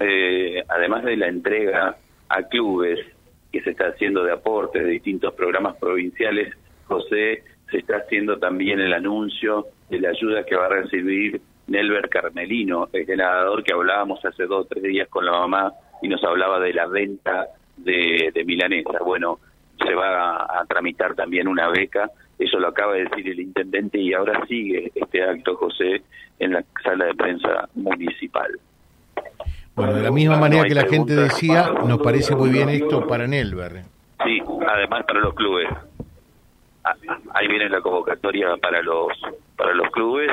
eh, además de la entrega a clubes que se está haciendo de aportes de distintos programas provinciales, José, se está haciendo también el anuncio de la ayuda que va a recibir Nelver Carmelino, el nadador que hablábamos hace dos o tres días con la mamá y nos hablaba de la venta de, de milanesa. Bueno, se va a, tramitar también una beca, eso lo acaba de decir el intendente y ahora sigue este acto, José, en la sala de prensa municipal. Bueno, de la misma manera que la gente decía, nos parece muy bien esto para Nelver. Sí, además para los clubes. Ah, ahí viene la convocatoria para los para los clubes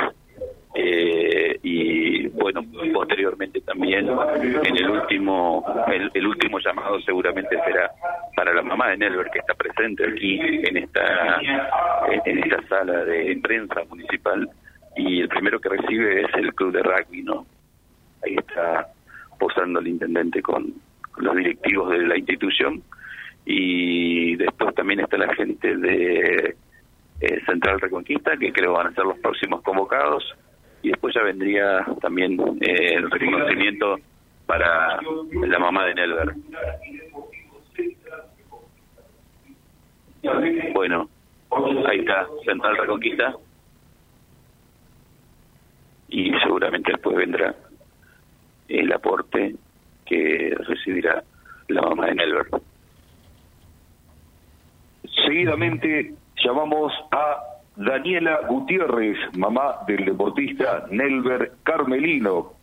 eh, y bueno posteriormente también en el último el, último llamado seguramente será para la mamá de Nelver que está presente aquí en esta en esta sala de prensa municipal y el primero que recibe es el club de rugby no ahí está posando el intendente con los directivos de la institución. Y después también está la gente de eh, Central Reconquista, que creo van a ser los próximos convocados, y después ya vendría también eh, el reconocimiento para la mamá de Nelver. Bueno, ahí está Central Reconquista, y seguramente después vendrá el aporte que recibirá la mamá de Nelver. Seguidamente llamamos a Daniela Gutiérrez, mamá del deportista Nelver Carmelino,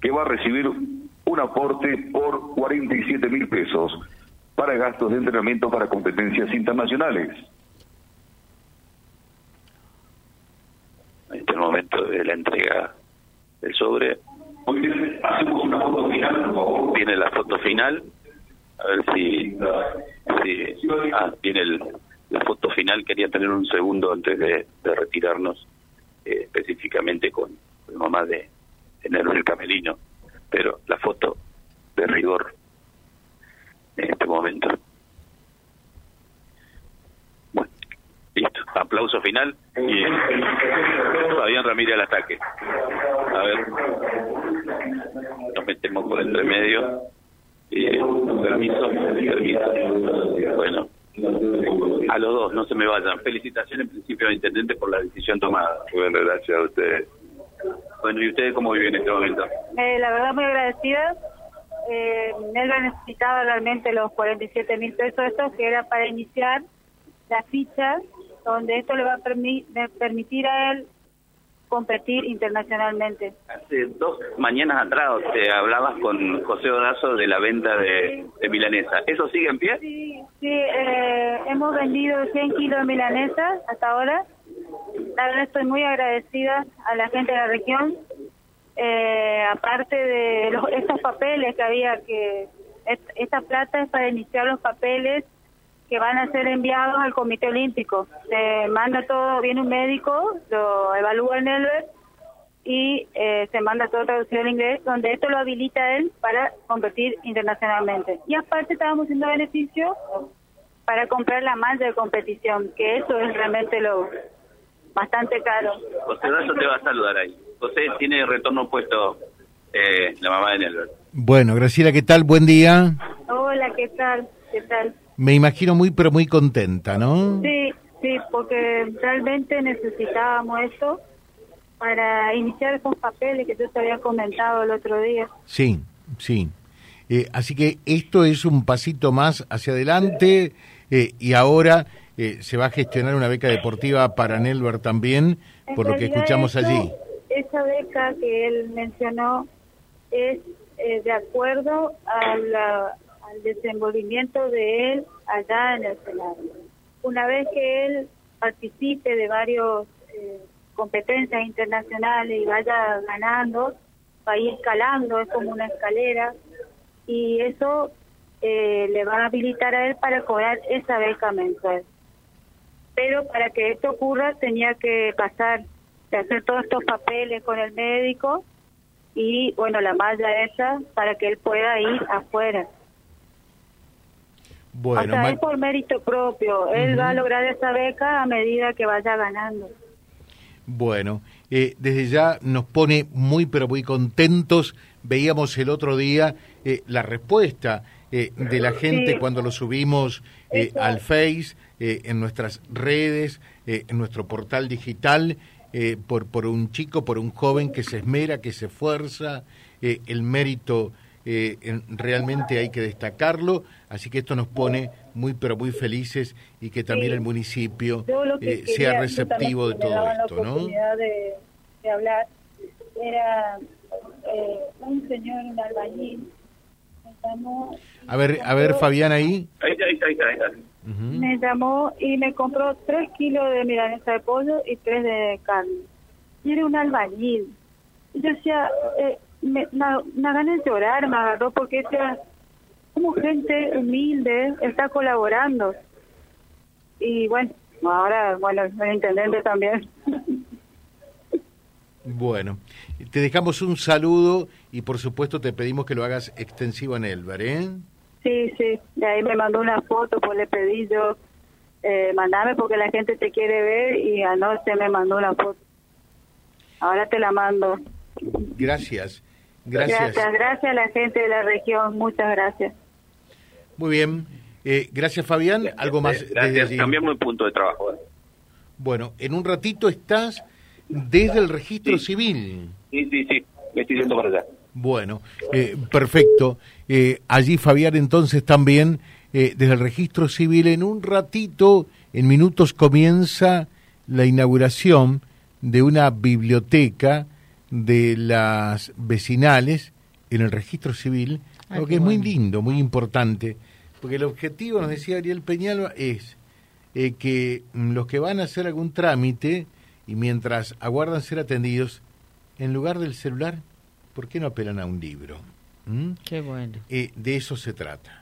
que va a recibir un aporte por 47 mil pesos para gastos de entrenamiento para competencias internacionales. En este momento de la entrega del sobre. Hacemos una foto final, Viene la foto final. A ver si Sí, ah, viene la foto final. Quería tener un segundo antes de, retirarnos, eh, específicamente con mamá de, de el Camelino. Pero la foto de rigor en este momento. Bueno, listo. Aplauso final y Fabián Ramírez al ataque. A ver, nos metemos por entre medio. Eh, permiso, permiso. Bueno, a los dos, no se me vayan. Felicitaciones en principio al intendente por la decisión tomada. Bueno, gracias a ustedes. Bueno, ¿y ustedes cómo viven en este momento? Eh, la verdad, muy agradecida. Eh, él necesitaba realmente los 47 mil pesos estos, que era para iniciar la ficha, donde esto le va a permitir a él competir internacionalmente. Hace dos mañanas atrás te hablabas con José Odazo de la venta de, milanesa. ¿Eso sigue en pie? Sí, sí eh, hemos vendido 100 kilos de milanesa hasta ahora. La verdad estoy muy agradecida a la gente de la región. Eh, aparte de los, estos papeles que había que... Esta plata es para iniciar los papeles que van a ser enviados al Comité Olímpico. Se manda todo, viene un médico, lo evalúa en el y eh, se manda todo traducido en inglés, donde esto lo habilita él para competir internacionalmente. Y aparte estábamos haciendo beneficio para comprar la malla de competición, que eso es realmente lo bastante caro. José Dazo te va a saludar ahí. José tiene retorno puesto eh, la mamá de Nelver. Bueno, Graciela, ¿qué tal? Buen día. Hola, ¿qué tal? ¿Qué tal? Me imagino muy, pero muy contenta, ¿no? Sí, sí, porque realmente necesitábamos eso para iniciar esos papeles que yo te había comentado el otro día. Sí, sí. Eh, así que esto es un pasito más hacia adelante eh, y ahora eh, se va a gestionar una beca deportiva para Nelver también, por lo que escuchamos allí. Esa beca que él mencionó es de acuerdo a la, al desenvolvimiento de él allá en el Senado. Una vez que él participe de varias eh, competencias internacionales y vaya ganando, va a ir escalando, es como una escalera, y eso eh, le va a habilitar a él para cobrar esa beca mensual. Pero para que esto ocurra tenía que pasar, de hacer todos estos papeles con el médico y, bueno, la malla esa para que él pueda ir afuera. Bueno, Hasta él por mérito propio. Él va a lograr esa beca a medida que vaya ganando. Bueno, eh, desde ya nos pone muy pero muy contentos. Veíamos el otro día eh, la respuesta eh, de la gente cuando lo subimos al Face, en nuestras redes, en nuestro portal digital, por, por un chico, por un joven que se esmera, que se esfuerza, el mérito realmente hay que destacarlo, así que esto nos pone muy pero muy felices y que también el municipio eh, sea receptivo de todo esto, ¿no? De, de hablar era eh, un señor, un albañil, me llamó, a ver, a ver, Fabián ahí. Ahí está, ahí está, ahí está. Me llamó y me compró tres kilos de milanesa de pollo y tres de carne. Y era un albañil. Y yo decía, eh, me, me, me gané de llorar, me agarró porque decía, como gente humilde está colaborando. Y bueno, ahora, bueno, el intendente también. Bueno, te dejamos un saludo y por supuesto te pedimos que lo hagas extensivo en Elber, ¿eh? Sí, sí, de ahí me mandó una foto, pues le pedí yo, eh, mandame porque la gente te quiere ver y anoche me mandó una foto. Ahora te la mando. Gracias, gracias. Gracias, gracias a la gente de la región, muchas gracias. Muy bien. Eh, gracias, Fabián. ¿Algo más? Gracias. Cambiamos el punto de trabajo. ¿eh? Bueno, en un ratito estás desde el registro civil. Sí, sí, sí. Me estoy yendo para allá. Bueno, eh, perfecto. allí, Fabián, entonces también desde el registro civil, en un ratito, en minutos, comienza la inauguración de una biblioteca de las vecinales en el registro civil lo que es muy lindo, muy importante, porque el objetivo, nos decía Ariel Peñalba, es eh, que mm, los que van a hacer algún trámite y mientras aguardan ser atendidos, en lugar del celular, ¿por qué no apelan a un libro? ¿Mm? Qué bueno. Eh, de eso se trata.